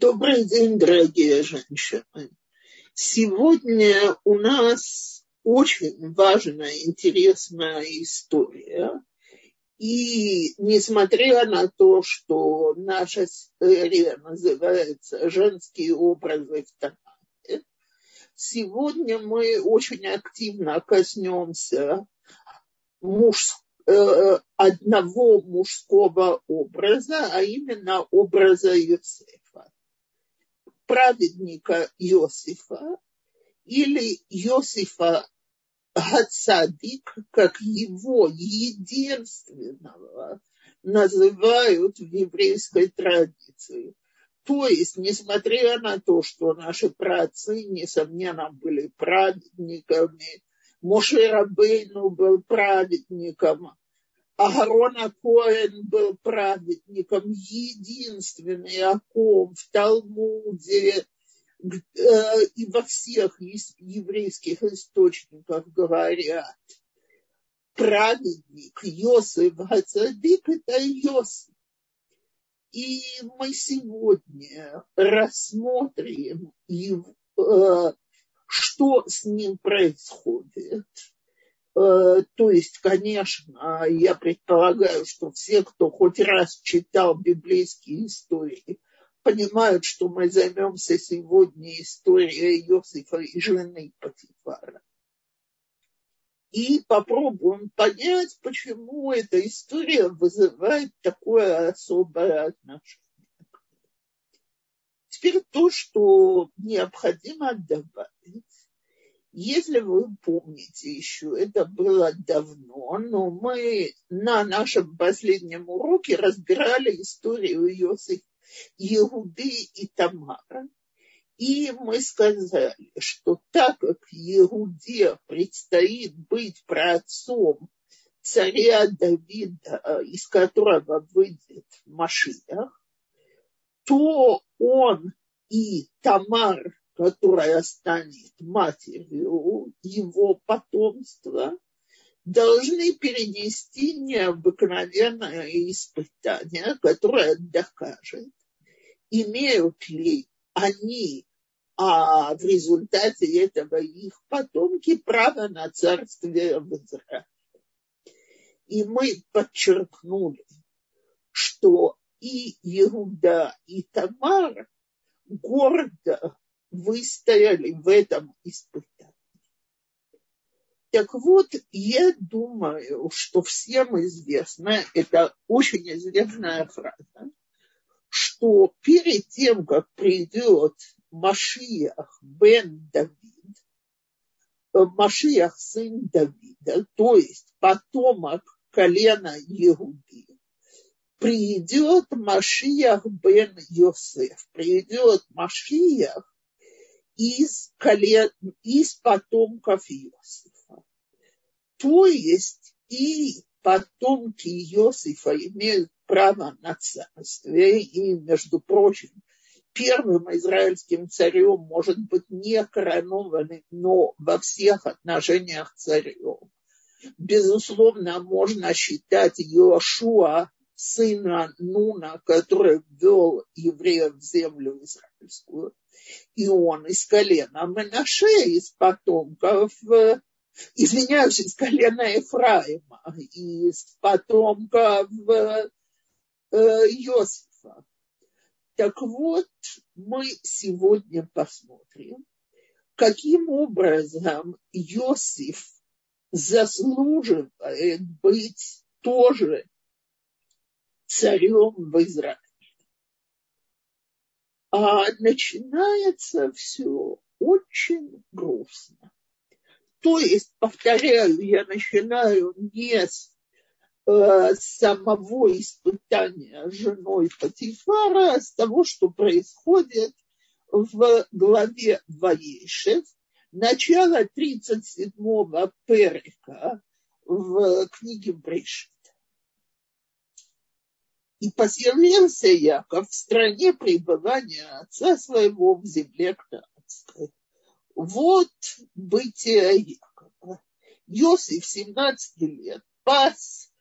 Добрый день, дорогие женщины. Сегодня у нас очень важная, интересная история. И несмотря на то, что наша серия называется «Женские образы в Танахе», сегодня мы очень активно коснемся мужского Э, одного мужского образа, а именно образа Иосифа. Праведника Иосифа или Иосифа Гацадик, как его единственного называют в еврейской традиции. То есть, несмотря на то, что наши праотцы, несомненно, были праведниками, Моше Рабейну был праведником, Агарона Коэн был праведником, единственный, о ком в Талмуде э, и во всех еврейских источниках говорят. Праведник Йосиф Гацадик – это Йосиф. И мы сегодня рассмотрим э, что с ним происходит. Э, то есть, конечно, я предполагаю, что все, кто хоть раз читал библейские истории, понимают, что мы займемся сегодня историей Иосифа и жены Патифара. И попробуем понять, почему эта история вызывает такое особое отношение. Теперь то, что необходимо добавить. Если вы помните еще, это было давно, но мы на нашем последнем уроке разбирали историю Иосифа, Иуды и Тамара. И мы сказали, что так как Иуде предстоит быть праотцом царя Давида, из которого выйдет Машиах, то он и Тамар, которая станет матерью его потомства, должны перенести необыкновенное испытание, которое докажет, имеют ли они а в результате этого их потомки право на царствие в Израиле. И мы подчеркнули, что и Иуда, и Тамар гордо выстояли в этом испытании. Так вот, я думаю, что всем известно, это очень известная фраза, что перед тем, как придет Машиах бен Давид, Машиах сын Давида, то есть потомок колена Иуды, придет Машиях бен Йосеф, придет Машиях из, колен, из потомков Иосифа. То есть и потомки Иосифа имеют право на царствие, и, между прочим, первым израильским царем может быть не коронованным, но во всех отношениях царем. Безусловно, можно считать Иошуа сына Нуна, который ввел евреев в землю израильскую. И он из колена Менаше, из потомков, извиняюсь, из колена Ефраима, из потомков Иосифа. Так вот, мы сегодня посмотрим, каким образом Иосиф заслуживает быть тоже царем в Израиле. А начинается все очень грустно. То есть, повторяю, я начинаю не с э, самого испытания женой Патифара, а с того, что происходит в главе Ваишев, начало 37-го перика в книге Брешит. И поселился Яков в стране пребывания отца своего в земле Кнаанской. Вот бытие Якова. Иосиф 17 лет пас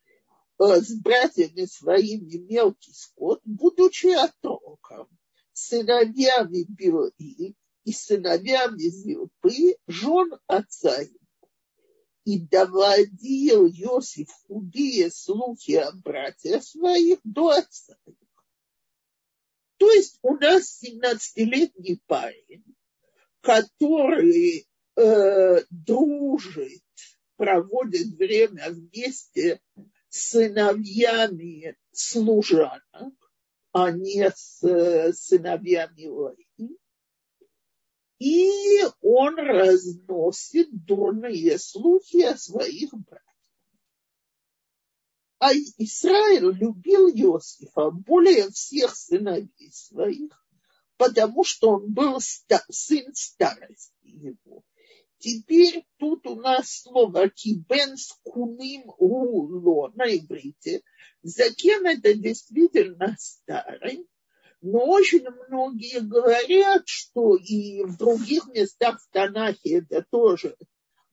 э, с братьями своими мелкий скот, будучи отроком. сыновьями Билы и сыновьями Зилпы жен отца его. И доводил Иосиф худые слухи о братьях своих до отца То есть у нас 17-летний парень, который э, дружит, проводит время вместе с сыновьями служанок, а не с э, сыновьями Лаи. И он разносит дурные слухи о своих братьях. А Израиль любил Иосифа более всех сыновей своих, потому что он был сын старости его. Теперь тут у нас слово кибен с куним уло на иврите. Закен это действительно старый, но очень многие говорят, что и в других местах в Танахе это тоже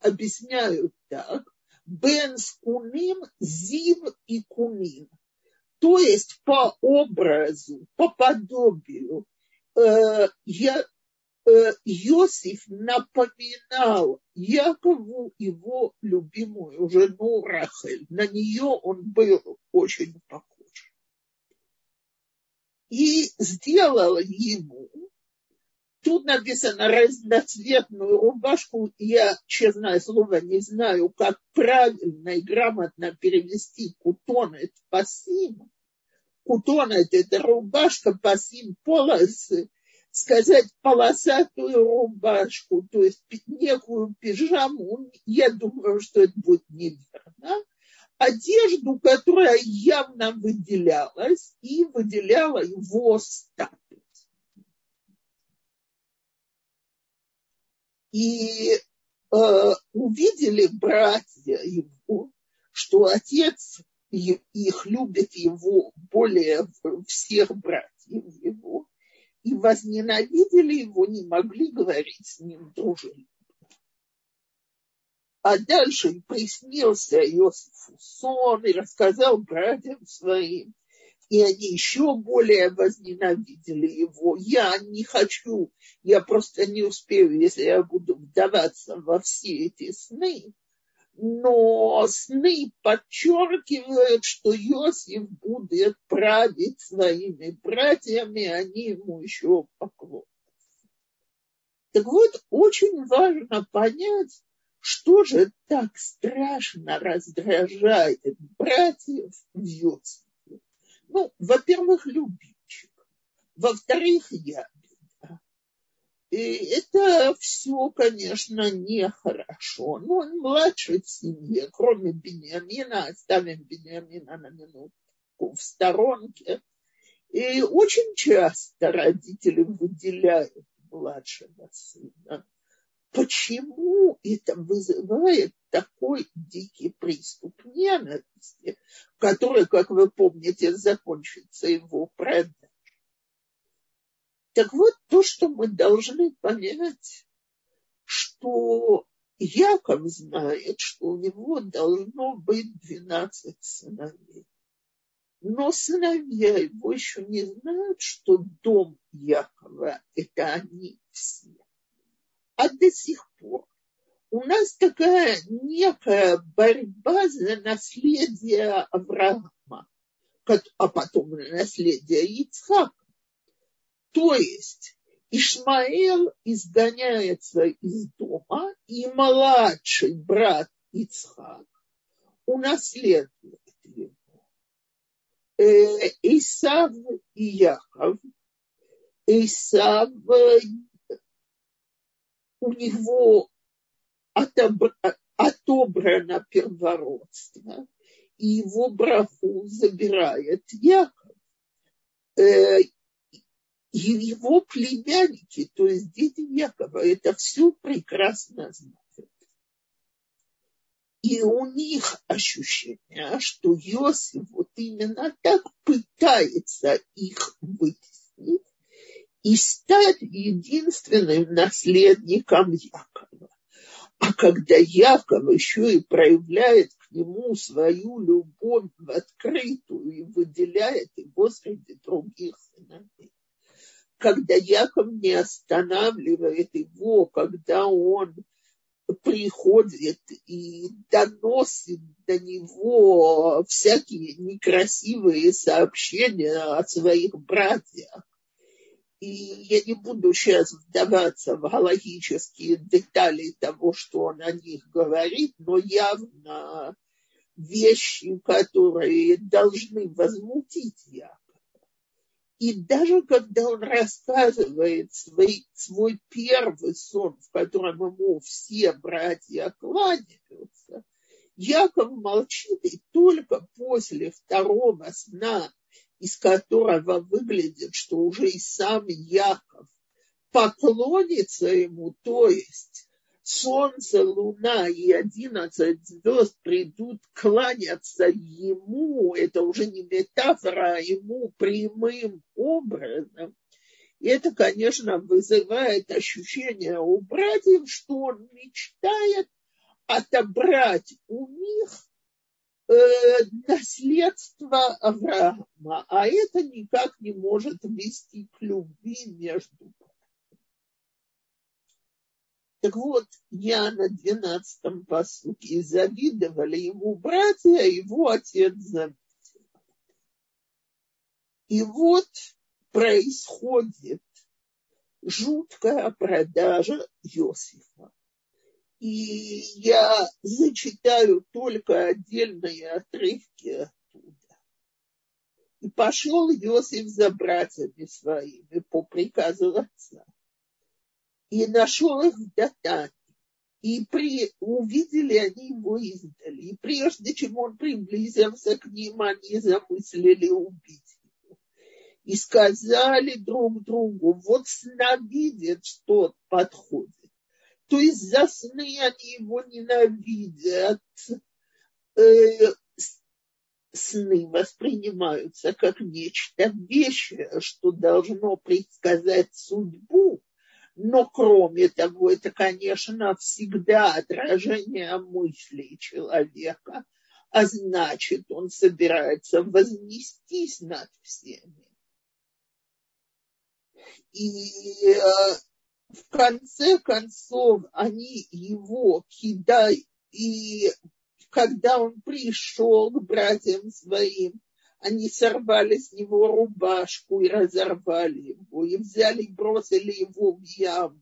объясняют так. Бен с куним, зив и куним. То есть по образу, по подобию. Э, э, Иосиф напоминал Якову его любимую жену Рахель. На нее он был очень похож и сделал ему, тут написано разноцветную рубашку, я, честное слово, не знаю, как правильно и грамотно перевести кутонет пасим. Кутонет – это рубашка, пасим – полосы, сказать полосатую рубашку, то есть некую пижаму, я думаю, что это будет неверно одежду, которая явно выделялась и выделяла его статус. И э, увидели братья его, что отец их любит его более всех братьев его, и возненавидели его, не могли говорить с ним дружелюбно. А дальше приснился Иосифу сон и рассказал братьям своим. И они еще более возненавидели его. Я не хочу, я просто не успею, если я буду вдаваться во все эти сны. Но сны подчеркивают, что Иосиф будет править своими братьями, они ему еще поклонятся. Так вот, очень важно понять, что же так страшно раздражает братьев в Йосифе? Ну, во-первых, любимчик. Во-вторых, ябеда. И это все, конечно, нехорошо. Но он младший в семье, кроме Бениамина, оставим Бениамина на минутку в сторонке. И очень часто родители выделяют младшего сына почему это вызывает такой дикий приступ ненависти, который, как вы помните, закончится его продажей. Так вот, то, что мы должны понять, что Яков знает, что у него должно быть 12 сыновей. Но сыновья его еще не знают, что дом Якова – это они все. А до сих пор у нас такая некая борьба за наследие Авраама, а потом наследие Ицхака. То есть Ишмаэл изгоняется из дома, и младший брат Ицхак унаследует его. Э, Исав и Яков. Исав у него отобрано первородство, и его браху забирает Яков. Э, его племянники, то есть дети Якова, это все прекрасно знают. И у них ощущение, что Иосиф вот именно так пытается их вытеснить, и стать единственным наследником Якова. А когда Яков еще и проявляет к нему свою любовь в открытую и выделяет его среди других сыновей, когда Яков не останавливает его, когда он приходит и доносит до него всякие некрасивые сообщения о своих братьях. И я не буду сейчас вдаваться в галогические детали того, что он о них говорит, но явно вещи, которые должны возмутить Якова. И даже когда он рассказывает свой, свой первый сон, в котором ему все братья кланяются, Яков молчит, и только после второго сна, из которого выглядит, что уже и сам Яков поклонится ему, то есть солнце, луна и одиннадцать звезд придут кланяться ему, это уже не метафора, а ему прямым образом. И это, конечно, вызывает ощущение у братьев, что он мечтает отобрать у них наследство Авраама, а это никак не может вести к любви между так вот, я на двенадцатом посуке завидовали ему братья, а его отец заметил. И вот происходит жуткая продажа Иосифа. И я зачитаю только отдельные отрывки оттуда. И пошел Иосиф за братьями своими по приказу отца и нашел их в Датане. И при, увидели они его издали. И прежде чем он приблизился к ним, они замыслили убить его. И сказали друг другу, вот сновидец что подходит. То есть за сны они его ненавидят. Э, сны воспринимаются как нечто вещее, что должно предсказать судьбу но кроме того, это, конечно, всегда отражение мыслей человека, а значит, он собирается вознестись над всеми. И э, в конце концов они его кидают, и когда он пришел к братьям своим, они сорвали с него рубашку и разорвали его, и взяли бросили его в яму.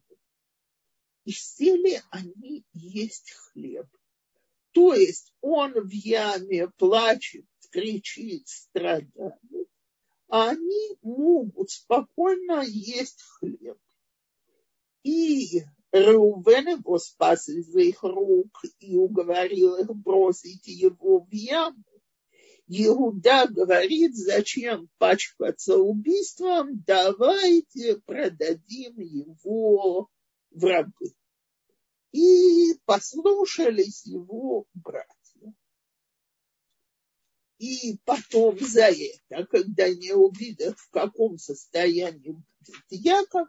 И сели они есть хлеб. То есть он в яме плачет, кричит, страдает, а они могут спокойно есть хлеб. И Реувен его спас из их рук и уговорил их бросить его в яму. Иуда говорит, зачем пачкаться убийством, давайте продадим его в рабы. И послушались его братья. И потом за это, когда не увидят, в каком состоянии будет Яков,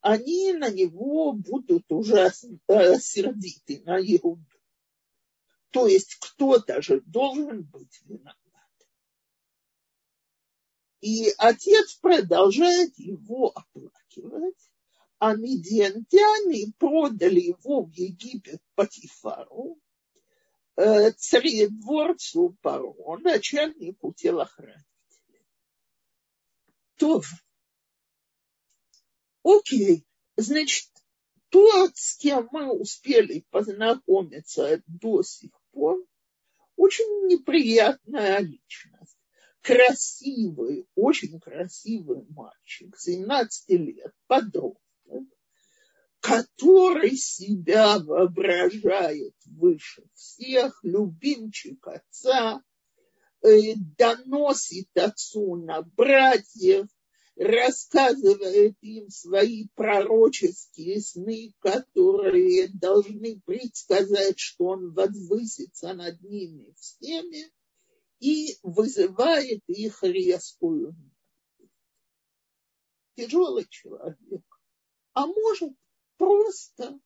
они на него будут ужасно э, сердиты, на Иуду. То есть кто-то же должен быть виноват. И отец продолжает его оплакивать, а медиантяне продали его в Египет Патифару, э, царедворцу Паро, начальнику телохранителей. То, окей, значит, тот, с кем мы успели познакомиться до сих пор, очень неприятная личность. Красивый, очень красивый мальчик, 17 лет, подросток, который себя воображает выше всех, любимчик отца, э, доносит отцу на братьев, рассказывает им свои пророческие сны, которые должны предсказать, что он возвысится над ними всеми, и вызывает их резкую тяжелый человек, а может просто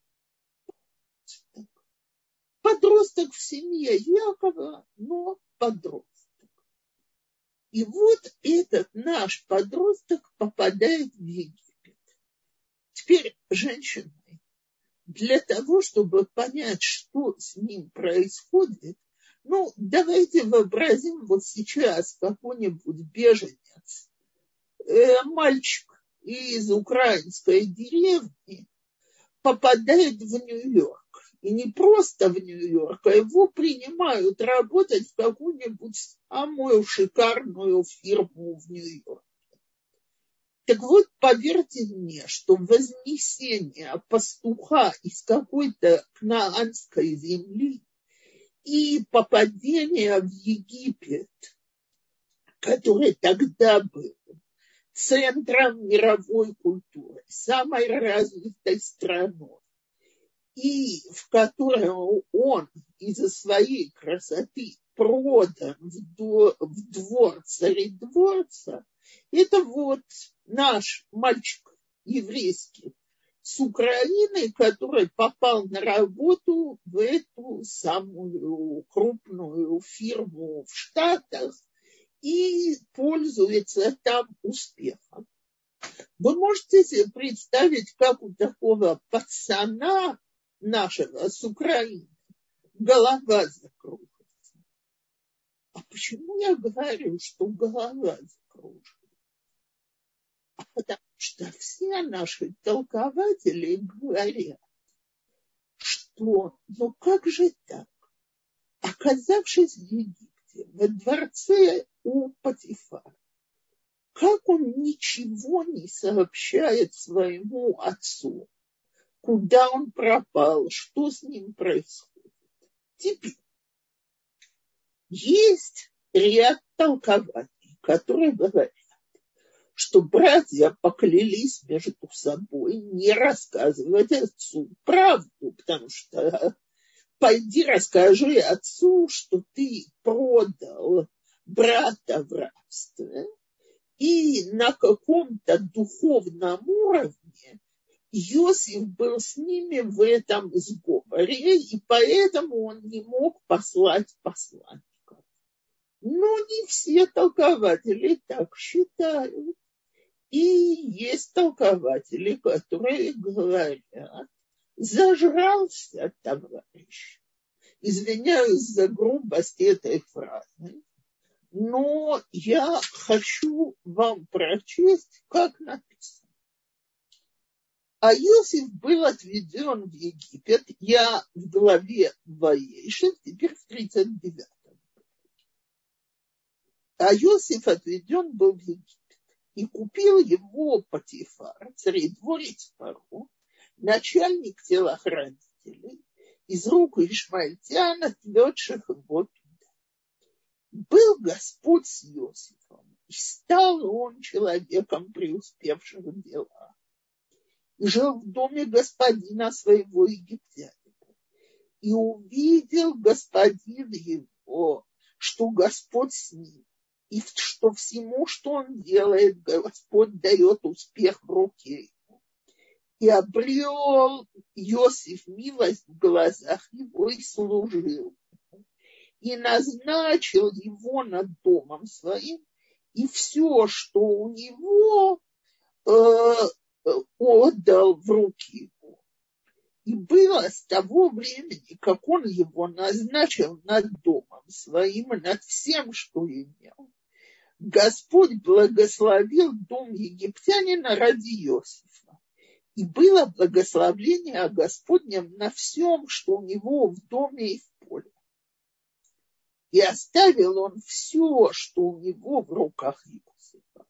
подросток в семье Якова, но подросток. И вот этот наш подросток попадает в Египет. Теперь женщины, для того, чтобы понять, что с ним происходит, ну, давайте вообразим вот сейчас какой-нибудь беженец, э, мальчик из украинской деревни попадает в Нью-Йорк. И не просто в Нью-Йорк, а его принимают работать в какую-нибудь самую шикарную фирму в Нью-Йорке. Так вот, поверьте мне, что вознесение пастуха из какой-то кнаанской земли и попадение в Египет, который тогда был центром мировой культуры, самой развитой страной, и в котором он из-за своей красоты продан в, двор, в двор царедворца, это вот наш мальчик еврейский с Украины, который попал на работу в эту самую крупную фирму в Штатах и пользуется там успехом. Вы можете себе представить, как у такого пацана нашего с Украины голова закружится. А почему я говорю, что голова закружится? А потому что все наши толкователи говорят, что ну как же так? Оказавшись в Египте, во дворце у Патифара, как он ничего не сообщает своему отцу, куда он пропал, что с ним происходит. Теперь есть ряд толкований, которые говорят, что братья поклялись между собой не рассказывать отцу правду, потому что пойди расскажи отцу, что ты продал брата в рабстве, и на каком-то духовном уровне Иосиф был с ними в этом сговоре, и поэтому он не мог послать посланников. Но не все толкователи так считают. И есть толкователи, которые говорят, зажрался товарищ. Извиняюсь за грубость этой фразы, но я хочу вам прочесть, как написано. А Иосиф был отведен в Египет, я в главе Ваейшев, теперь в 39 А Иосиф отведен был в Египет и купил его Патифар, царедворец Паро, начальник телохранителей, из рук Ишмальтян, отведших его туда. Был Господь с Иосифом, и стал он человеком, преуспевшим в делах. Жил в доме господина своего египтянина. И увидел господин его, что Господь с ним, и что всему, что он делает, Господь дает успех в руке ему. И обрел Иосиф милость в глазах его и служил. И назначил его над домом своим, и все, что у него, э, отдал в руки его. И было с того времени, как он его назначил над домом своим и над всем, что имел, Господь благословил дом египтянина ради Иосифа. И было благословление о Господнем на всем, что у него в доме и в поле. И оставил он все, что у него в руках Иосифа.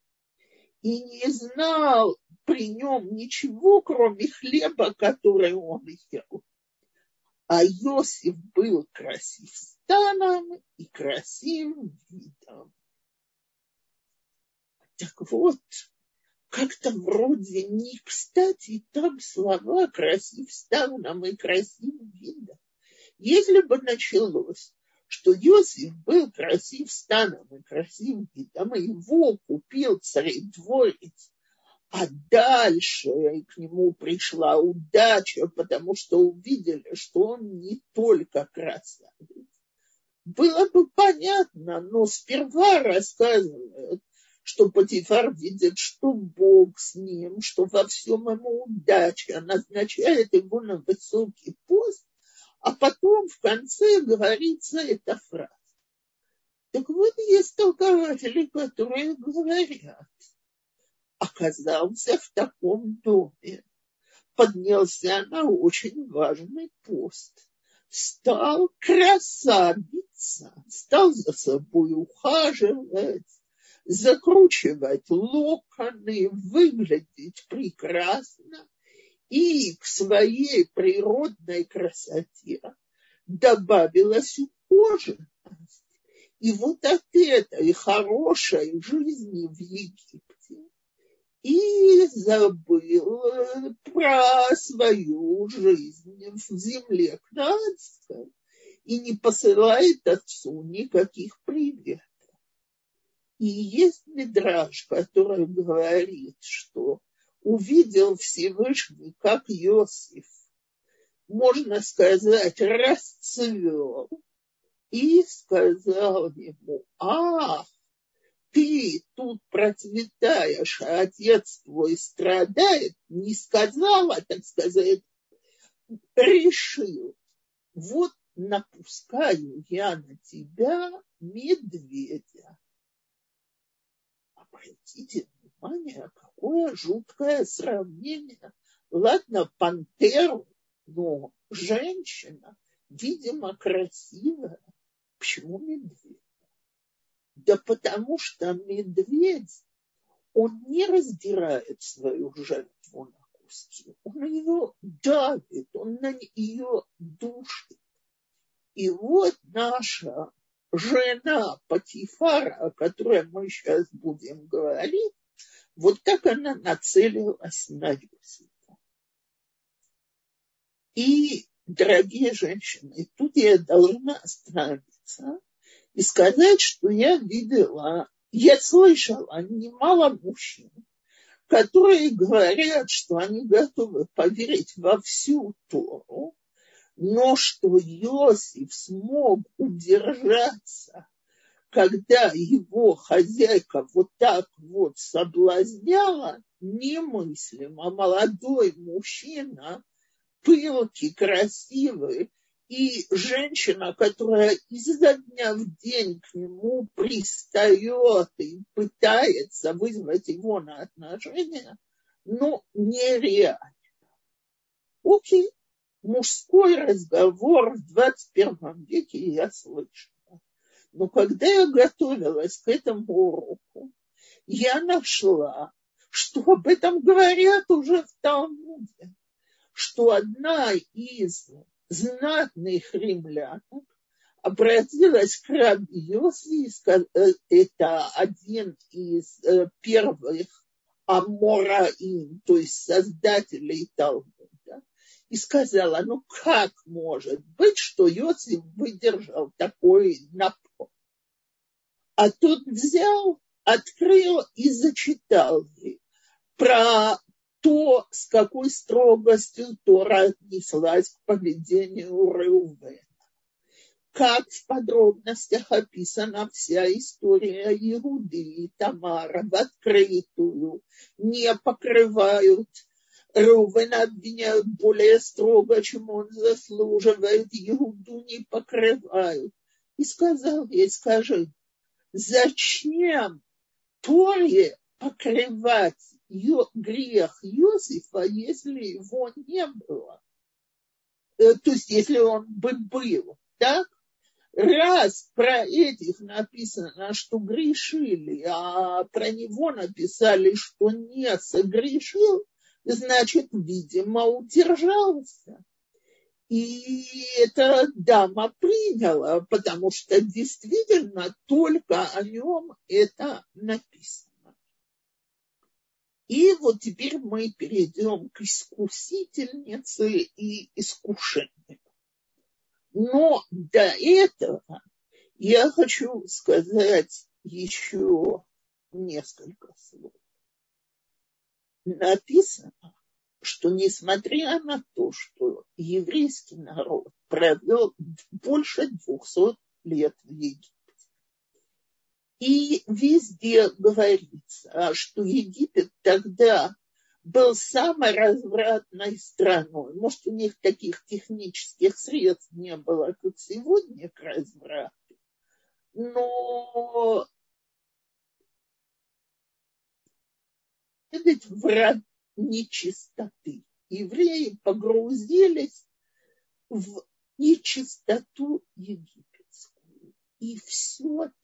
И не знал при нем ничего, кроме хлеба, который он ел. А Иосиф был красив станом и красив видом. Так вот, как-то вроде не кстати там слова красив станом и красив видом. Если бы началось, что Иосиф был красив станом и красив видом, и его купил царедворец, а дальше к нему пришла удача, потому что увидели, что он не только красавец. Было бы понятно, но сперва рассказывают, что Патифар видит, что Бог с ним, что во всем ему удача, назначает его на высокий пост, а потом в конце говорится эта фраза. Так вот, есть толкователи, которые говорят, оказался в таком доме, поднялся на очень важный пост, стал красавиться, стал за собой ухаживать, закручивать локоны, выглядеть прекрасно и к своей природной красоте добавилась ухоженность. И вот от этой хорошей жизни в Египте и забыл про свою жизнь в земле Кнаанской и не посылает отцу никаких приветов. И есть Мидраж, который говорит, что увидел Всевышний, как Иосиф, можно сказать, расцвел, и сказал ему, ах, ты тут процветаешь, а отец твой страдает, не сказала, так сказать, решил, вот напускаю я на тебя медведя. Обратите внимание, какое жуткое сравнение. Ладно, пантеру, но женщина, видимо, красивая. Почему медведь? Да потому что медведь, он не раздирает свою жертву на куски, он ее давит, он на ее душит. И вот наша жена Патифара, о которой мы сейчас будем говорить, вот так она нацелилась на Юсифа. И, дорогие женщины, тут я должна остановиться и сказать, что я видела, я слышала немало мужчин, которые говорят, что они готовы поверить во всю Тору, но что Иосиф смог удержаться, когда его хозяйка вот так вот соблазняла, немыслимо. Молодой мужчина, пылкий, красивый, и женщина, которая изо дня в день к нему пристает и пытается вызвать его на отношения, ну, нереально. Окей, мужской разговор в 21 веке я слышала. Но когда я готовилась к этому уроку, я нашла, что об этом говорят уже в Талмуде, что одна из знатных римлянок обратилась к Раби Йоси, э, это один из э, первых Амораим, то есть создателей Талмуда, и сказала, ну как может быть, что Йосиф выдержал такой напор? А тот взял, открыл и зачитал ей про то, с какой строгостью Тора отнеслась к поведению Реувена. Как в подробностях описана вся история Иуды и Тамара в открытую, не покрывают Рувена обвиняют более строго, чем он заслуживает, Иуду не покрывают. И сказал ей, скажи, зачем Торе покрывать грех Иосифа, если его не было. Э, то есть, если он бы был, так? Раз про этих написано, что грешили, а про него написали, что не согрешил, значит, видимо, удержался. И эта дама приняла, потому что действительно только о нем это написано. И вот теперь мы перейдем к искусительнице и искушению. Но до этого я хочу сказать еще несколько слов. Написано, что несмотря на то, что еврейский народ провел больше двухсот лет в Египте, И везде говорится, что Египет тогда был самой развратной страной. Может, у них таких технических средств не было, как сегодня, к разврату. Но этот враг нечистоты. Евреи погрузились в нечистоту египетскую. И все-таки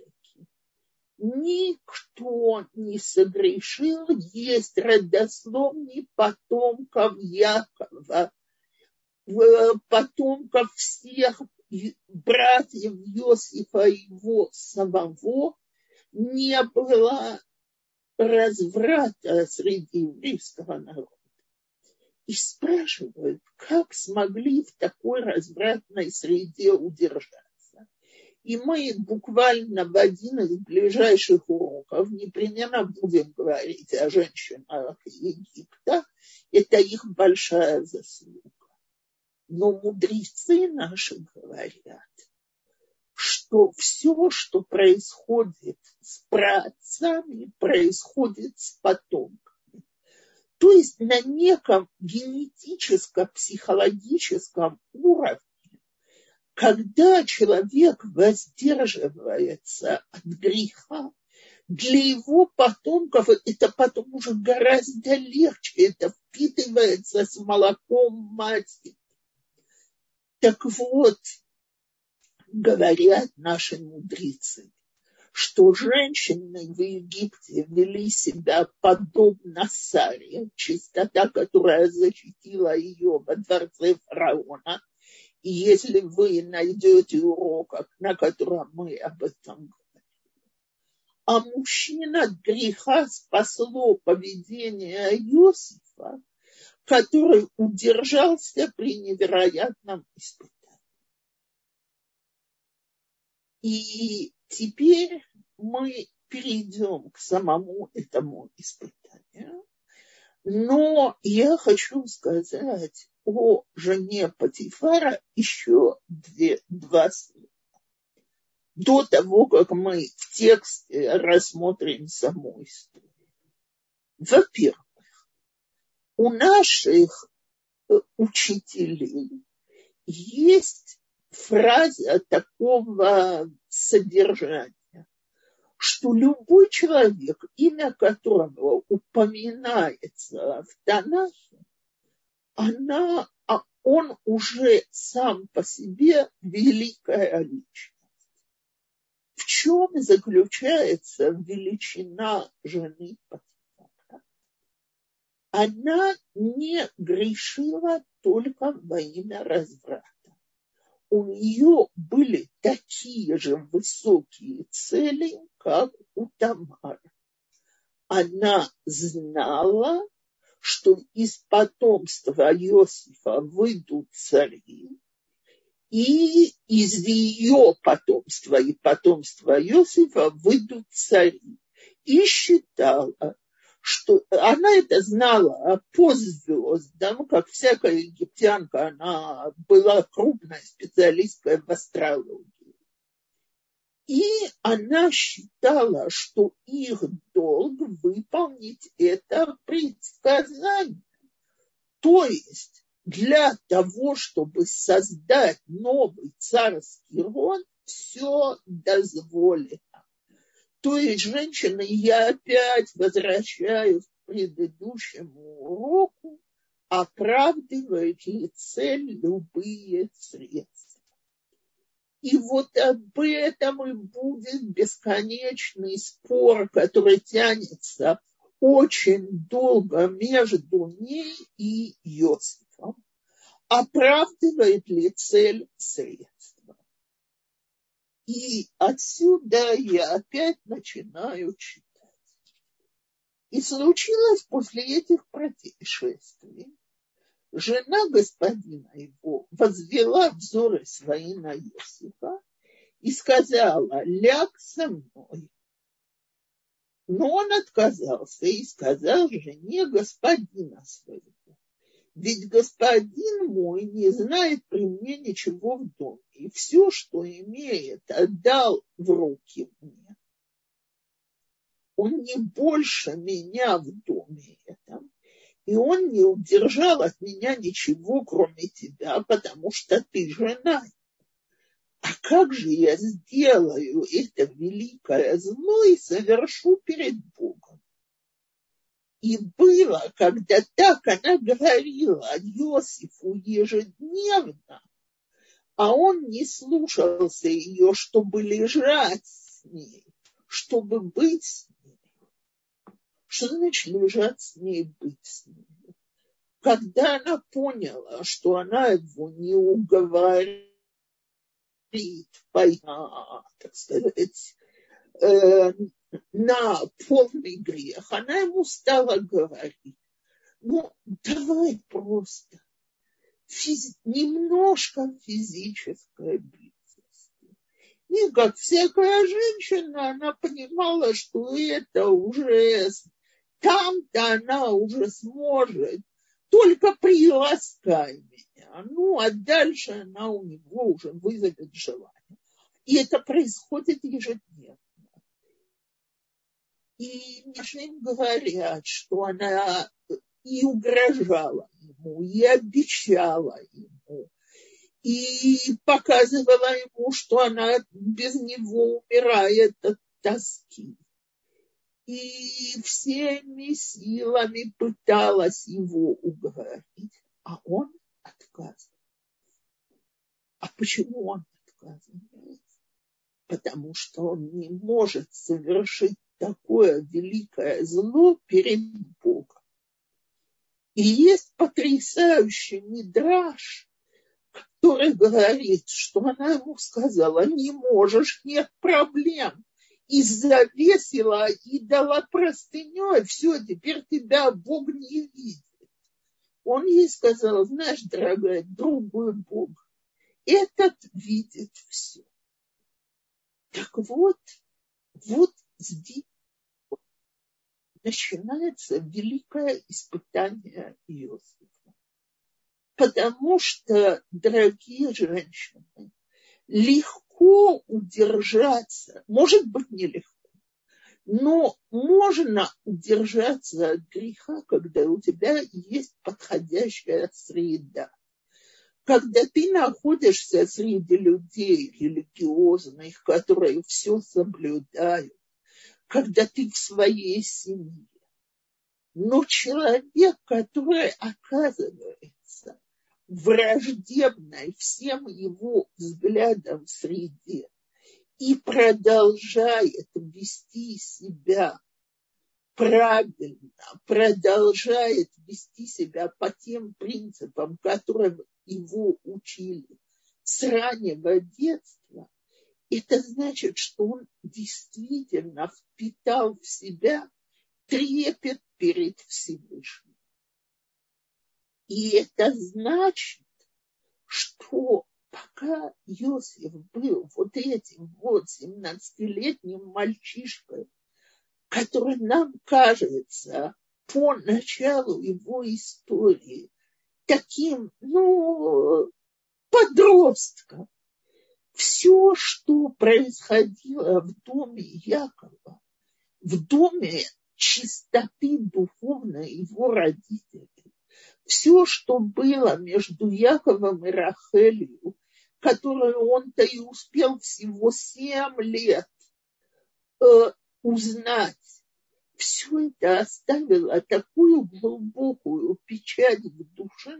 никто не согрешил, есть родословный потомков Якова, потомков всех братьев Иосифа и его самого, не было разврата среди еврейского народа. И спрашивают, как смогли в такой развратной среде удержать. И мы буквально в один из ближайших уроков непременно будем говорить о женщинах Египта. Это их большая заслуга. Но мудрецы наши говорят, что все, что происходит с праотцами, происходит с потомками. То есть на неком генетическо-психологическом уровне когда человек воздерживается от греха, для его потомков это потом уже гораздо легче, это впитывается с молоком матери. Так вот, говорят наши мудрецы, что женщины в Египте вели себя подобно Саре, чистота, которая защитила ее во дворце фараона, если вы найдете урок, на котором мы об этом говорим, а мужчина греха спасло поведение Иосифа, который удержался при невероятном испытании. И теперь мы перейдем к самому этому испытанию. Но я хочу сказать о жене Патифара еще две, два слова. До того, как мы в тексте рассмотрим саму историю. Во-первых, у наших э, учителей есть фраза такого содержания, что любой человек, имя которого упоминается в Танахе, она, а он уже сам по себе великая личность. В чем заключается величина жены Патифара? Она не грешила только во имя разврата. У нее были такие же высокие цели, как у Тамара. Она знала, что из потомства Иосифа выйдут цари, и из ее потомства и потомства Иосифа выйдут цари. И считала, что она это знала по звездам, как всякая египтянка, она была крупной специалисткой в астрологии. И она считала, что их долг выполнить это предсказание. То есть для того, чтобы создать новый царский род, все дозволено. То есть, женщины, я опять возвращаюсь к предыдущему уроку, оправдывает ли цель любые средства. И вот об этом и будет бесконечный спор, который тянется очень долго между ней и Иосифом. Оправдывает ли цель средства? И отсюда я опять начинаю читать. И случилось после этих происшествий, жена господина его возвела взоры свои на Иосифа и сказала, ляг со мной. Но он отказался и сказал жене господина своего, ведь господин мой не знает при мне ничего в доме, и все, что имеет, отдал в руки мне. он не больше меня в доме этом, и он не удержал от меня ничего, кроме тебя, потому что ты жена. А как же я сделаю это великое зло и совершу перед Богом? И было, когда так она говорила Иосифу ежедневно, а он не слушался ее, чтобы лежать с ней, чтобы быть. Что значит лежать с ней, быть с ней? Когда она поняла, что она его не уговорит, так сказать, э, на полный грех, она ему стала говорить, ну, давай просто физи- немножко физической близости. И как всякая женщина, она понимала, что это уже там-то она уже сможет, только приласкай меня. Ну, а дальше она у него уже вызовет желание. И это происходит ежедневно. И Мишим говорят, что она и угрожала ему, и обещала ему, и показывала ему, что она без него умирает от тоски. И всеми силами пыталась его уговорить, а он отказывает. А почему он отказывает? Потому что он не может совершить такое великое зло перед Богом. И есть потрясающий мидраж, который говорит, что она ему сказала, не можешь, нет проблем. И завесила, и дала простыней, все, теперь тебя Бог не видит. Он ей сказал, знаешь, дорогая, другой Бог, этот видит все. Так вот, вот здесь начинается великое испытание Иосифа. Потому что, дорогие женщины, легко удержаться, может быть, нелегко, но можно удержаться от греха, когда у тебя есть подходящая среда. Когда ты находишься среди людей религиозных, которые все соблюдают, когда ты в своей семье. Но человек, который оказывается враждебной всем его взглядам среде и продолжает вести себя правильно, продолжает вести себя по тем принципам, которым его учили с раннего детства, это значит, что он действительно впитал в себя трепет перед Всевышним. И это значит, что пока Иосиф был вот этим вот 17-летним мальчишкой, который нам кажется по началу его истории таким, ну, подростком, все, что происходило в доме Якова, в доме чистоты духовной его родителей, все, что было между Яковом и Рахелью, которую он-то и успел всего семь лет э, узнать, все это оставило такую глубокую печать в душе,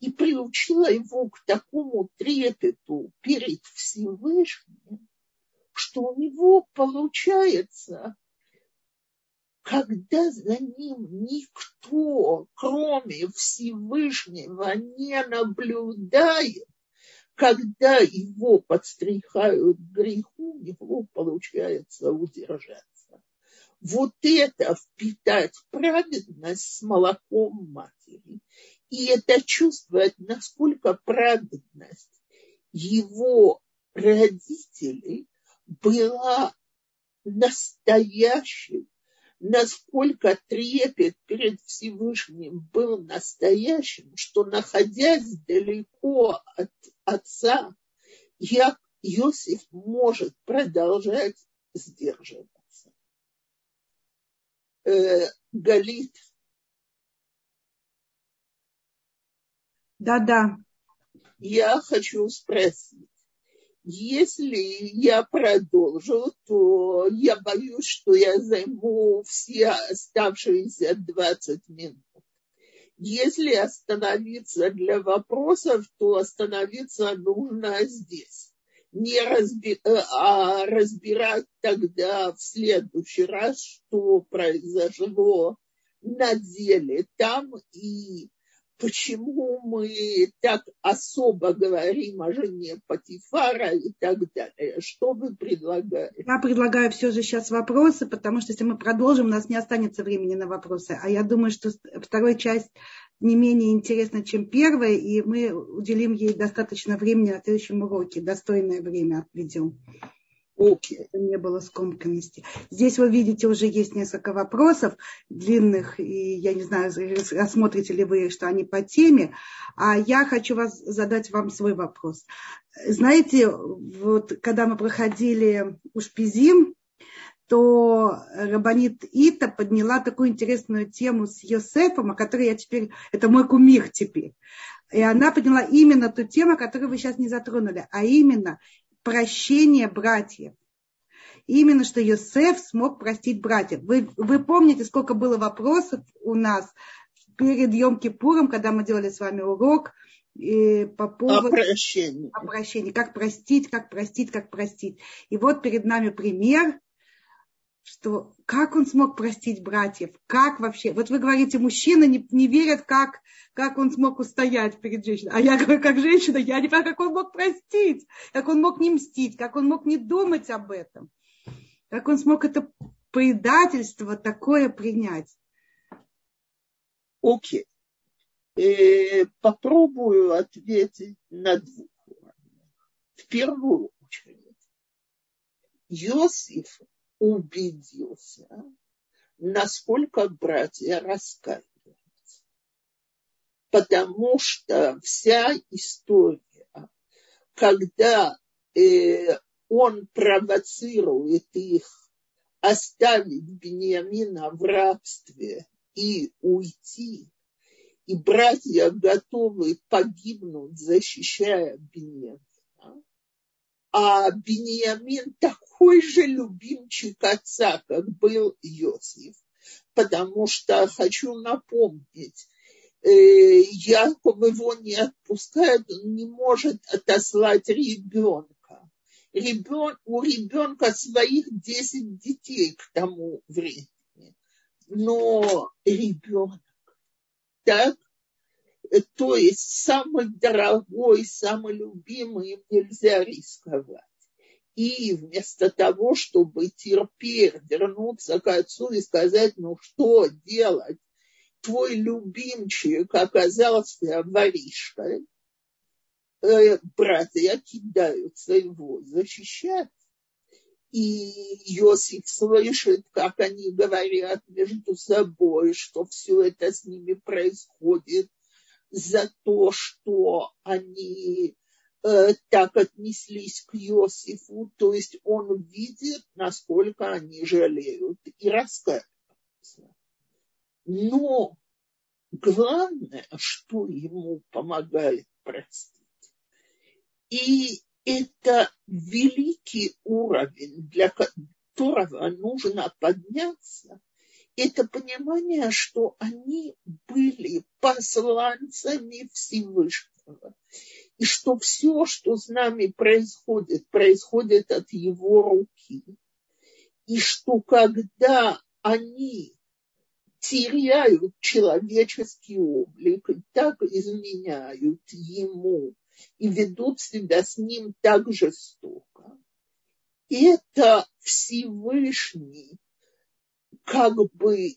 и приучила его к такому трепету перед Всевышним, что у него получается, когда за ним никто, кроме Всевышнего, не наблюдает, когда его подстрихают к греху, у получается удержаться. Вот это впитать праведность с молоком матери и это чувствует, насколько праведность его родителей была настоящей, насколько трепет перед Всевышним был настоящим, что находясь далеко от отца, я, Иосиф может продолжать сдерживаться. Э, Галит. Да-да. Я хочу спросить. Если я продолжу, то я боюсь, что я займу все оставшиеся 20 минут. Если остановиться для вопросов, то остановиться нужно здесь. Не разби... Э, а разбирать тогда в следующий раз, что произошло на деле там и почему мы так особо говорим о жене Патифара и так далее. Что вы предлагаете? Я предлагаю все же сейчас вопросы, потому что если мы продолжим, у нас не останется времени на вопросы. А я думаю, что вторая часть не менее интересна, чем первая, и мы уделим ей достаточно времени на следующем уроке, достойное время отведем. Okay. Не было скомканности. Здесь вы видите, уже есть несколько вопросов длинных, и я не знаю, рассмотрите ли вы, что они по теме. А я хочу вас задать вам свой вопрос. Знаете, вот когда мы проходили Ушпизим, то Рабанит Ита подняла такую интересную тему с Йосефом, о которой я теперь, это мой кумир теперь. И она подняла именно ту тему, которую вы сейчас не затронули, а именно прощение братьев. Именно что Йосеф смог простить братьев. Вы, вы помните, сколько было вопросов у нас перед Йом-Кипуром, когда мы делали с вами урок и по поводу... О прощении. О прощении. Как простить, как простить, как простить. И вот перед нами пример что как он смог простить братьев, как вообще, вот вы говорите, мужчины не, не верят, как, как он смог устоять перед женщиной, а я говорю, как женщина, я не понимаю, как он мог простить, как он мог не мстить, как он мог не думать об этом, как он смог это предательство такое принять. Окей. Okay. Э, попробую ответить на двух. В первую очередь, Иосиф убедился, насколько братья раскаиваются. Потому что вся история, когда э, он провоцирует их оставить Бениамина в рабстве и уйти, и братья готовы погибнуть, защищая Бениамина, а Бениамин такой же любимчик отца, как был Иосиф. Потому что хочу напомнить, э, Яков его не отпускает, он не может отослать ребенка. Ребен, у ребенка своих 10 детей к тому времени. Но ребенок так то есть самый дорогой, самый любимый, им нельзя рисковать. И вместо того, чтобы терпеть, вернуться к отцу и сказать, ну что делать, твой любимчик оказался воришкой, э, братья кидаются его защищать. И Иосиф слышит, как они говорят между собой, что все это с ними происходит за то, что они э, так отнеслись к Иосифу, то есть он видит, насколько они жалеют и раскаиваются. Но главное, что ему помогает простить. И это великий уровень, для которого нужно подняться – это понимание, что они были посланцами Всевышнего. И что все, что с нами происходит, происходит от его руки. И что когда они теряют человеческий облик и так изменяют ему и ведут себя с ним так жестоко, это Всевышний как бы,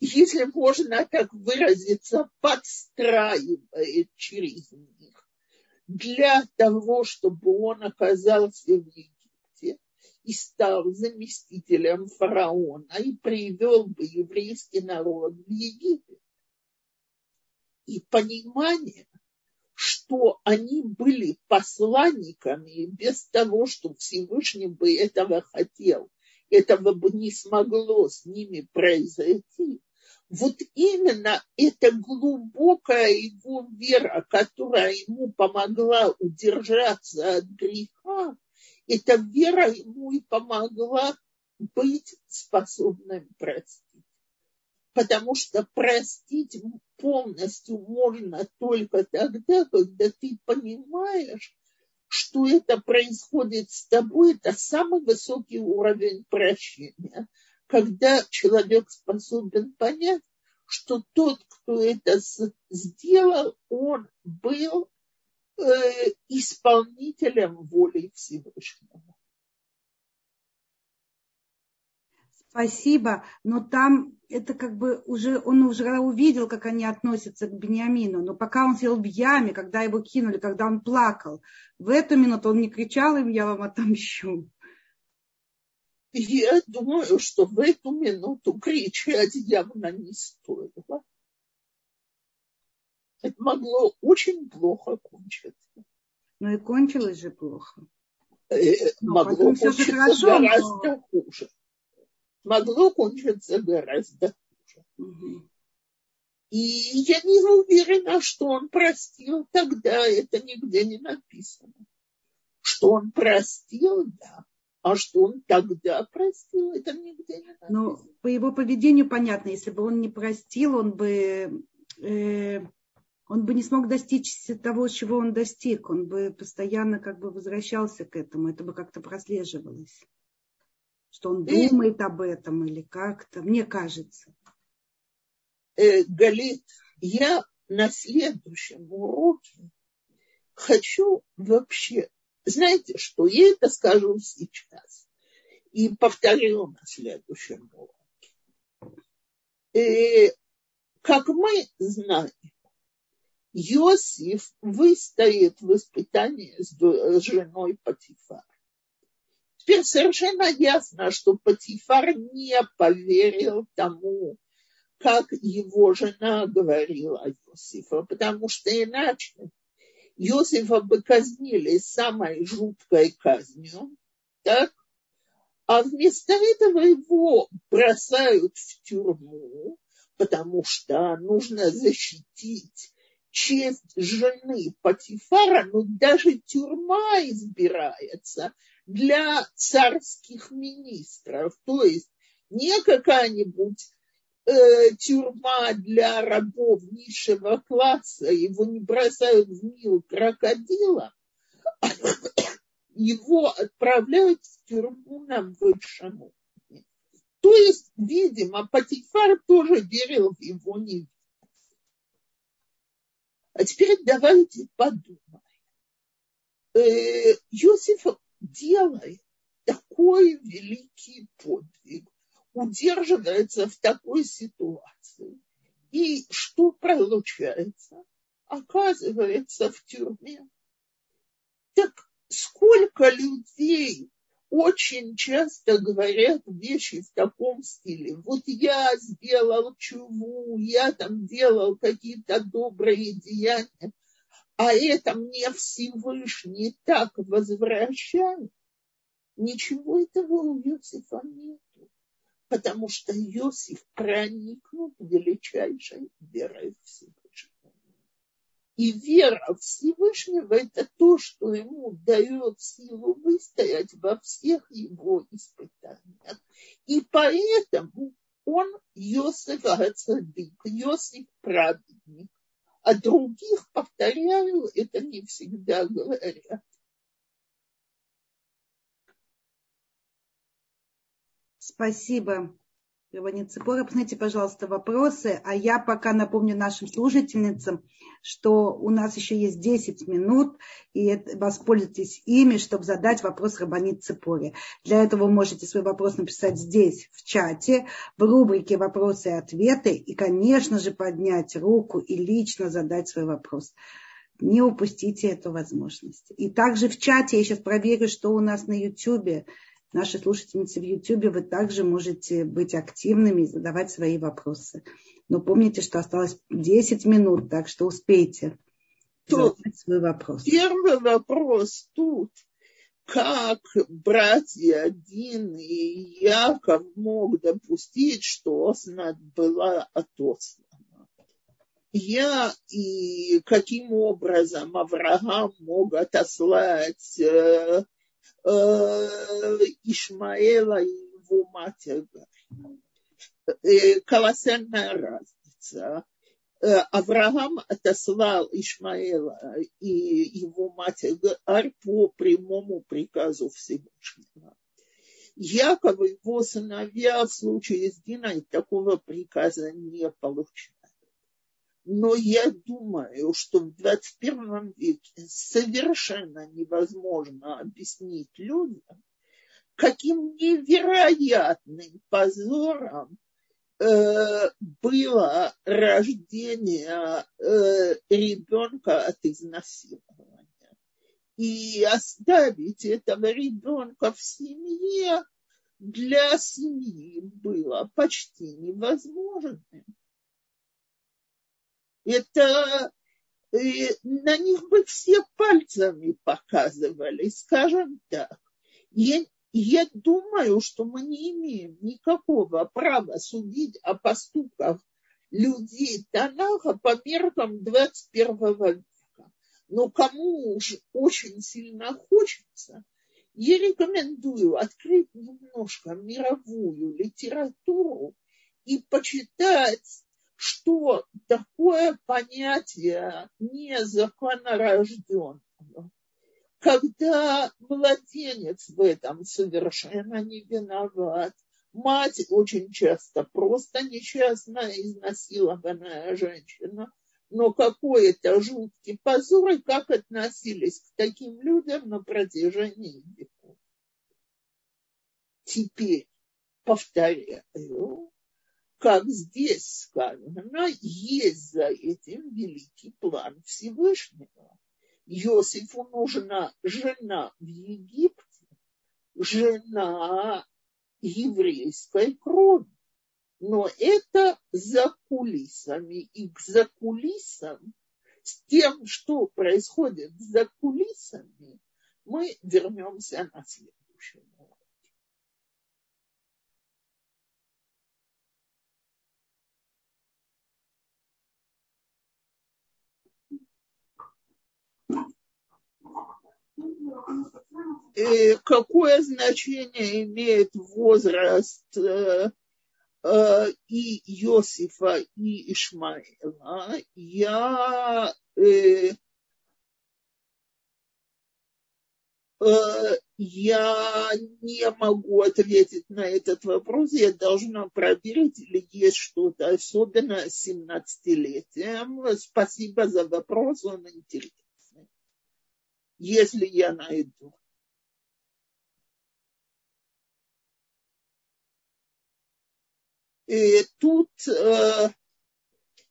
если можно так выразиться, подстраивает через них для того, чтобы он оказался в Египте и стал заместителем фараона и привел бы еврейский народ в Египет. И понимание, что они были посланниками без того, что Всевышний бы этого хотел, этого бы не смогло с ними произойти, вот именно эта глубокая его вера, которая ему помогла удержаться от греха, эта вера ему и помогла быть способным простить. Потому что простить полностью можно только тогда, когда ты понимаешь, что это происходит с тобой, это самый высокий уровень прощения. Когда человек способен понять, что тот, кто это сделал, он был э, исполнителем воли Всевышнего. Спасибо, но там это как бы уже, он уже увидел, как они относятся к Бениамину, но пока он сидел в яме, когда его кинули, когда он плакал, в эту минуту он не кричал им, я вам отомщу. Я думаю, что в эту минуту кричать явно не стоило. Это могло очень плохо кончиться. Ну и кончилось же плохо. Э, могло кончиться гораздо но... хуже могло кончиться гораздо хуже. Угу. И я не уверена, что он простил тогда, это нигде не написано. Что он простил, да. А что он тогда простил, это нигде не написано. Но по его поведению понятно, если бы он не простил, он бы, э, он бы не смог достичь того, чего он достиг. Он бы постоянно как бы возвращался к этому, это бы как-то прослеживалось что он думает об этом или как-то, мне кажется. Э, Галит, я на следующем уроке хочу вообще, знаете что, я это скажу сейчас и повторю на следующем уроке. Э, как мы знаем, Иосиф выстоит в испытании с женой Патифара. Теперь совершенно ясно, что Патифар не поверил тому, как его жена говорила Иосифа, потому что иначе Иосифа бы казнили самой жуткой казнью, так? а вместо этого его бросают в тюрьму, потому что нужно защитить честь жены Патифара, но даже тюрьма избирается для царских министров, то есть не какая-нибудь э, тюрьма для рабов низшего класса, его не бросают в мил крокодила, его отправляют в тюрьму на высшем уровне. То есть, видимо, Патифар тоже верил в его невинность. А теперь давайте подумаем. Э, Иосиф делает такой великий подвиг, удерживается в такой ситуации. И что получается? Оказывается в тюрьме. Так сколько людей очень часто говорят вещи в таком стиле. Вот я сделал чуву, я там делал какие-то добрые деяния а это мне Всевышний так возвращает, ничего этого у Иосифа нету, потому что Иосиф проникнут величайшей верой Всевышнего. И вера Всевышнего – это то, что ему дает силу выстоять во всех его испытаниях. И поэтому он Иосиф Ацадык, Иосиф праведник, а других, повторяю, это не всегда говорят. Спасибо, Иванит Цепора. Посмотрите, пожалуйста, вопросы. А я пока напомню нашим слушательницам, что у нас еще есть 10 минут, и воспользуйтесь ими, чтобы задать вопрос Рабанит Цепоре. Для этого вы можете свой вопрос написать здесь, в чате, в рубрике «Вопросы и ответы», и, конечно же, поднять руку и лично задать свой вопрос. Не упустите эту возможность. И также в чате я сейчас проверю, что у нас на YouTube наши слушательницы в YouTube, вы также можете быть активными и задавать свои вопросы. Но помните, что осталось 10 минут, так что успейте тут задать свой вопрос. Первый вопрос тут. как братья Дин и Яков мог допустить, что Оснат была отослана. Я и каким образом Авраам мог отослать э, Ишмаэла и его мать э, колоссальная разница. Э, Авраам отослал Ишмаэла и его мать Ар по прямому приказу Всевышнего. Яков и его сыновья в случае с Диной такого приказа не получили. Но я думаю, что в 21 веке совершенно невозможно объяснить людям, каким невероятным позором э, было рождение э, ребенка от изнасилования. И оставить этого ребенка в семье для семьи было почти невозможным это э, на них бы все пальцами показывали, скажем так. Я, я думаю, что мы не имеем никакого права судить о поступках людей Танаха по меркам 21 века. Но кому уж очень сильно хочется, я рекомендую открыть немножко мировую литературу и почитать что такое понятие незаконнорожденного, когда младенец в этом совершенно не виноват, мать очень часто просто несчастная, изнасилованная женщина, но какой-то жуткий позор, и как относились к таким людям на протяжении веков. Теперь, повторяю, как здесь сказано, есть за этим великий план Всевышнего. Иосифу нужна жена в Египте, жена еврейской крови. Но это за кулисами. И к за кулисам, с тем, что происходит за кулисами, мы вернемся на следующем уроке. Э, какое значение имеет возраст э, э, и Иосифа, и Ишмаэла, я э, я не могу ответить на этот вопрос. Я должна проверить, или есть что-то особенное с 17-летием. Спасибо за вопрос, он интересный если я найду. И тут э,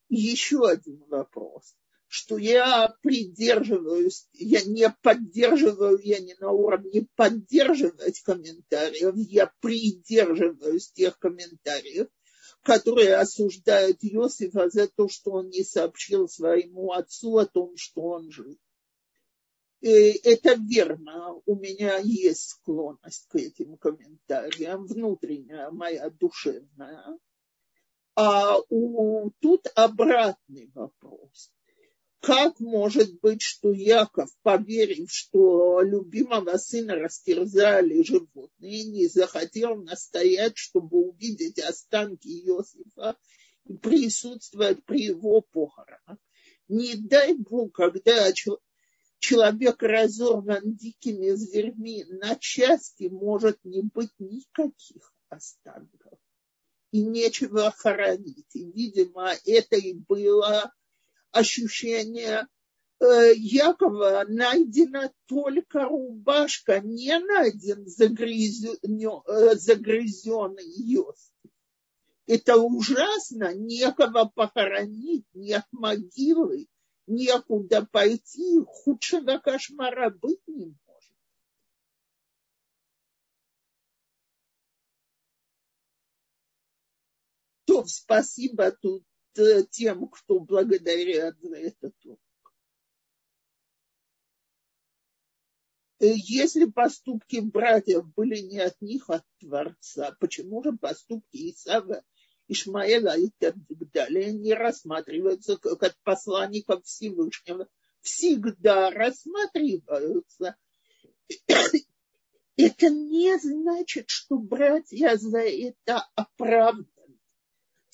еще один вопрос, что я придерживаюсь, я не поддерживаю, я не на уровне поддерживать комментариев, я придерживаюсь тех комментариев, которые осуждают Иосифа за то, что он не сообщил своему отцу о том, что он жив это верно, у меня есть склонность к этим комментариям, внутренняя моя душевная. А у, тут обратный вопрос. Как может быть, что Яков, поверив, что любимого сына растерзали животные, не захотел настоять, чтобы увидеть останки Иосифа и присутствовать при его похоронах? Не дай Бог, когда человек разорван дикими зверьми на части, может не быть никаких останков. И нечего хоронить. И, видимо, это и было ощущение э, Якова найдена только рубашка, не найден загрязненный Йосиф. Это ужасно, некого похоронить, нет могилы некуда пойти, худшего кошмара быть не может. То спасибо тут э, тем, кто благодарят за этот урок. если поступки братьев были не от них, а от Творца, почему же поступки Исава, Ишмаэла и Тадгдаля не рассматриваются как посланников Всевышнего? Всегда рассматриваются. Это не значит, что братья за это оправданы.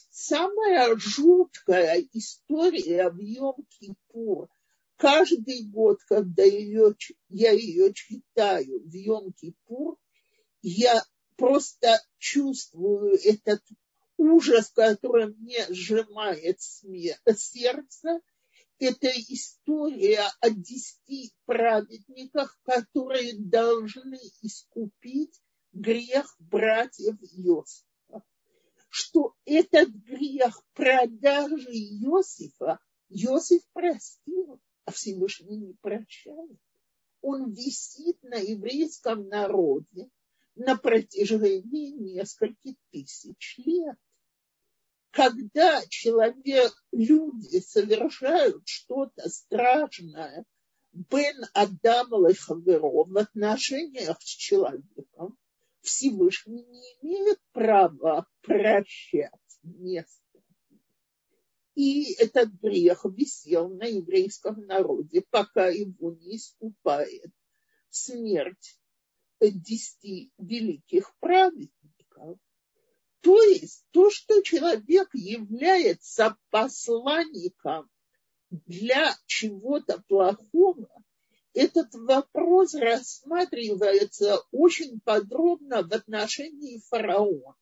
Самая жуткая история в Йом-Кипур – каждый год, когда ее, я ее читаю в Йом-Кипур, я просто чувствую этот ужас, который мне сжимает сердце. Это история о десяти праведниках, которые должны искупить грех братьев Иосифа. Что этот грех продажи Иосифа Иосиф простил а Всевышний не прощает. Он висит на еврейском народе на протяжении нескольких тысяч лет. Когда человек, люди совершают что-то страшное, Бен Адам Лехаверо в отношениях с человеком, Всевышний не имеет права прощать место и этот грех висел на еврейском народе, пока его не искупает смерть десяти великих праведников. То есть то, что человек является посланником для чего-то плохого, этот вопрос рассматривается очень подробно в отношении фараона.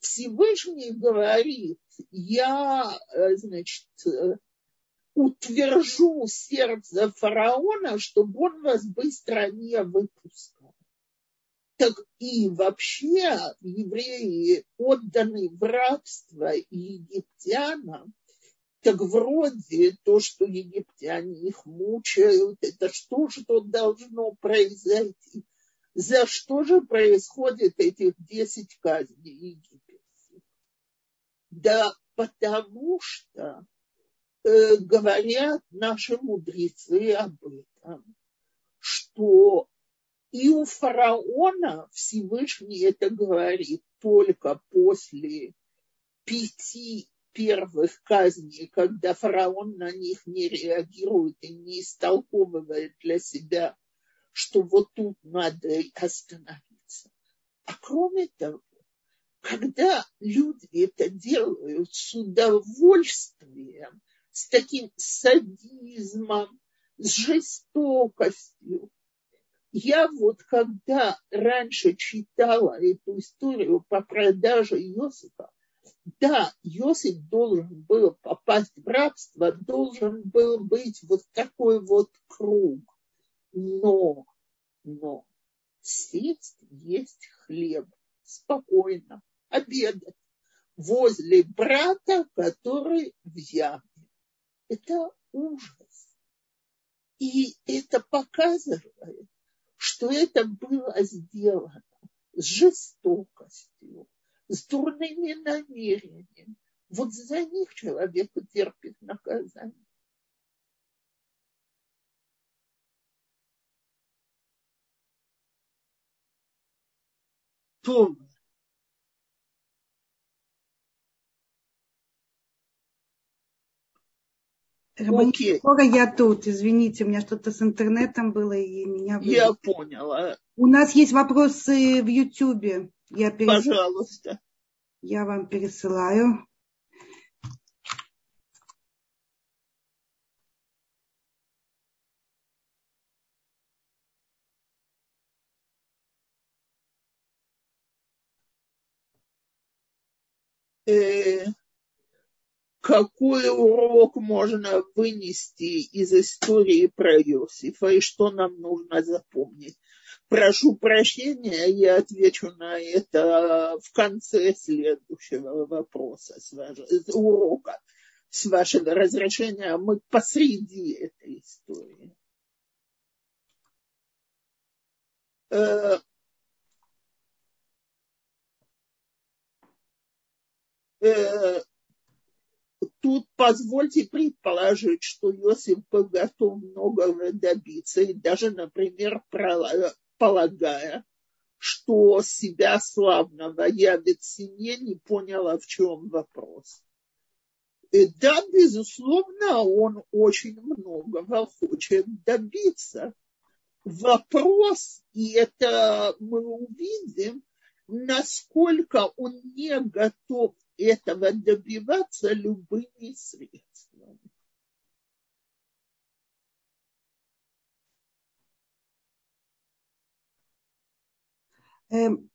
Всевышний говорит, я, э, значит, э, утвержу сердце фараона, чтобы он вас быстро не выпускал. Так и вообще евреи отданы в рабство египтянам, так вроде то, что египтяне их мучают, это что же тут должно произойти? За что же происходит этих десять казней Египта? Да потому что э, говорят наши мудрецы об этом, что и у фараона Всевышний это говорит только после пяти первых казней, когда фараон на них не реагирует и не истолковывает для себя, что вот тут надо остановиться. А кроме того, когда люди это делают с удовольствием, с таким садизмом, с жестокостью. Я вот когда раньше читала эту историю по продаже Иосифа, да, Иосиф должен был попасть в рабство, должен был быть вот такой вот круг. Но, но сесть есть хлеб спокойно обедать возле брата, который в яме. Это ужас. И это показывает, что это было сделано с жестокостью, с дурными намерениями. Вот за них человек терпит наказание. То Окей. Скоро я тут, извините, у меня что-то с интернетом было и меня... Вывели. Я поняла. У нас есть вопросы в Ютьюбе. Я перес... Пожалуйста. Я вам пересылаю. Э, какой урок можно вынести из истории про Иосифа и что нам нужно запомнить. Прошу прощения, я отвечу на это в конце следующего вопроса, с вашего, урока. С вашего разрешения мы посреди этой истории. Э, э, тут позвольте предположить, что Иосиф был готов многого добиться, и даже, например, полагая, что себя славного явит семье, не поняла, в чем вопрос. И да, безусловно, он очень многого хочет добиться. Вопрос, и это мы увидим, насколько он не готов этого добиваться любыми средствами. Эм,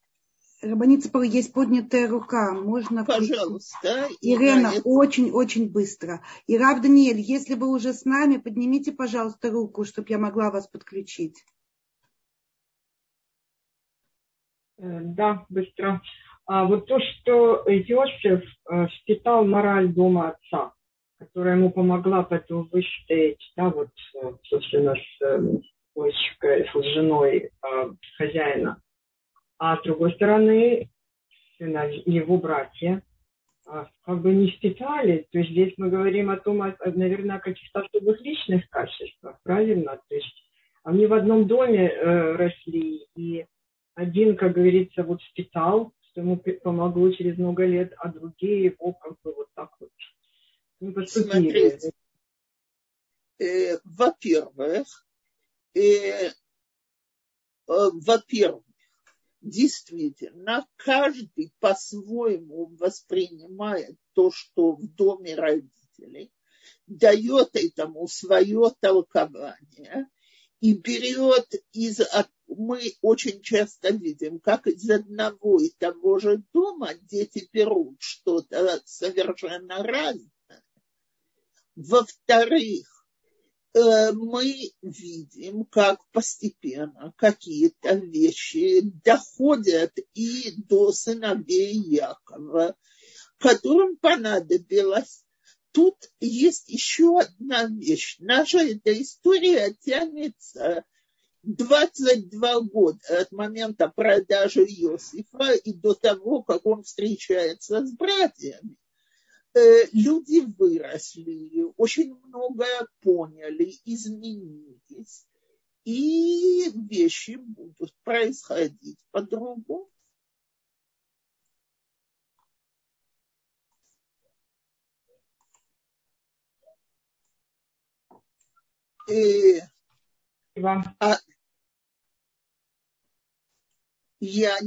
Рабаница, есть поднятая рука. Можно... Пожалуйста. Ирена, очень-очень быстро. И Рав Даниэль, если вы уже с нами, поднимите, пожалуйста, руку, чтобы я могла вас подключить. Э, да, быстро. А вот то, что Иосиф э, впитал мораль дома отца, которая ему помогла потом выстоять, да, вот, э, собственно, с, с, с женой хозяина, а с другой стороны, его братья а, как бы не впитали. То есть здесь мы говорим о том, наверное, о каких-то особых личных качествах, правильно? То есть они в одном доме э, росли, и один, как говорится, вот впитал, что ему помогло через много лет, а другие его как бы вот так вот не поступили. Смотрите, э, во-первых, э, э, во-первых, действительно каждый по-своему воспринимает то, что в доме родителей, дает этому свое толкование и берет из... Мы очень часто видим, как из одного и того же дома дети берут что-то совершенно разное. Во-вторых, Э, мы видим, как постепенно какие-то вещи доходят и до сыновей Якова, которым понадобилось. Тут есть еще одна вещь. Наша эта история тянется 22 года от момента продажи Иосифа и до того, как он встречается с братьями. Э, люди выросли, очень многое поняли, изменились, и вещи будут происходить по-другому. И, э, а, я,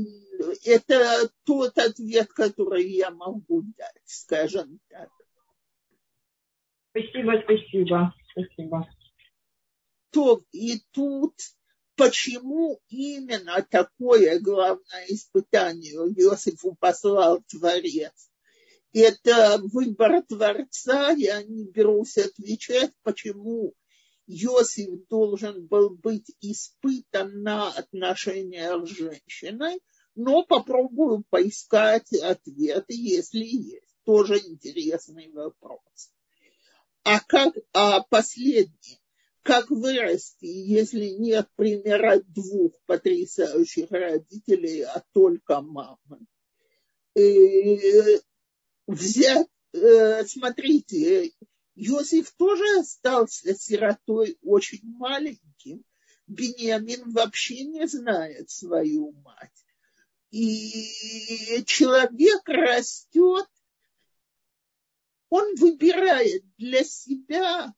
это тот ответ, который я могу дать, скажем так. Спасибо, спасибо, спасибо. То и тут почему именно такое главное испытание Иосифу послал Творец? Это выбор Творца, я не берусь отвечать, почему Иосиф должен был быть испытан на отношениях с женщиной, но попробую поискать ответы, если есть. Тоже интересный вопрос. А как, а последний, как вырасти, если нет примера двух потрясающих родителей, а только мамы? Э, взять, э, смотрите, Иосиф тоже остался сиротой очень маленьким. Бениамин вообще не знает свою мать. И человек растет, он выбирает для себя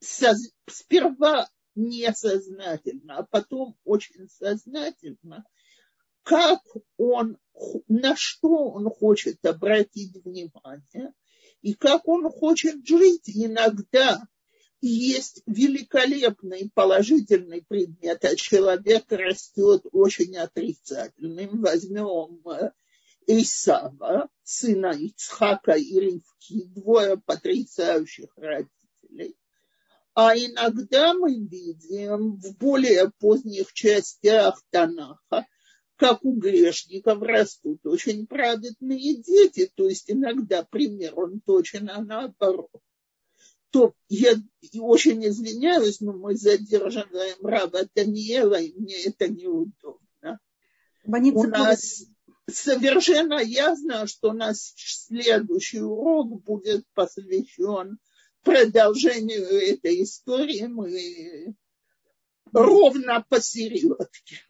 сперва несознательно, а потом очень сознательно, как он, на что он хочет обратить внимание – и как он хочет жить иногда. Есть великолепный положительный предмет, а человек растет очень отрицательным. Возьмем э, Исава, сына Ицхака и Ривки, двое потрясающих родителей. А иногда мы видим в более поздних частях Танаха, как у грешников растут очень праведные дети, то есть иногда пример он точно наоборот. То я очень извиняюсь, но мы задерживаем раба Даниэла, и мне это неудобно. Больница у нас... совершенно ясно, что наш следующий урок будет посвящен продолжению этой истории. Мы ровно посередке.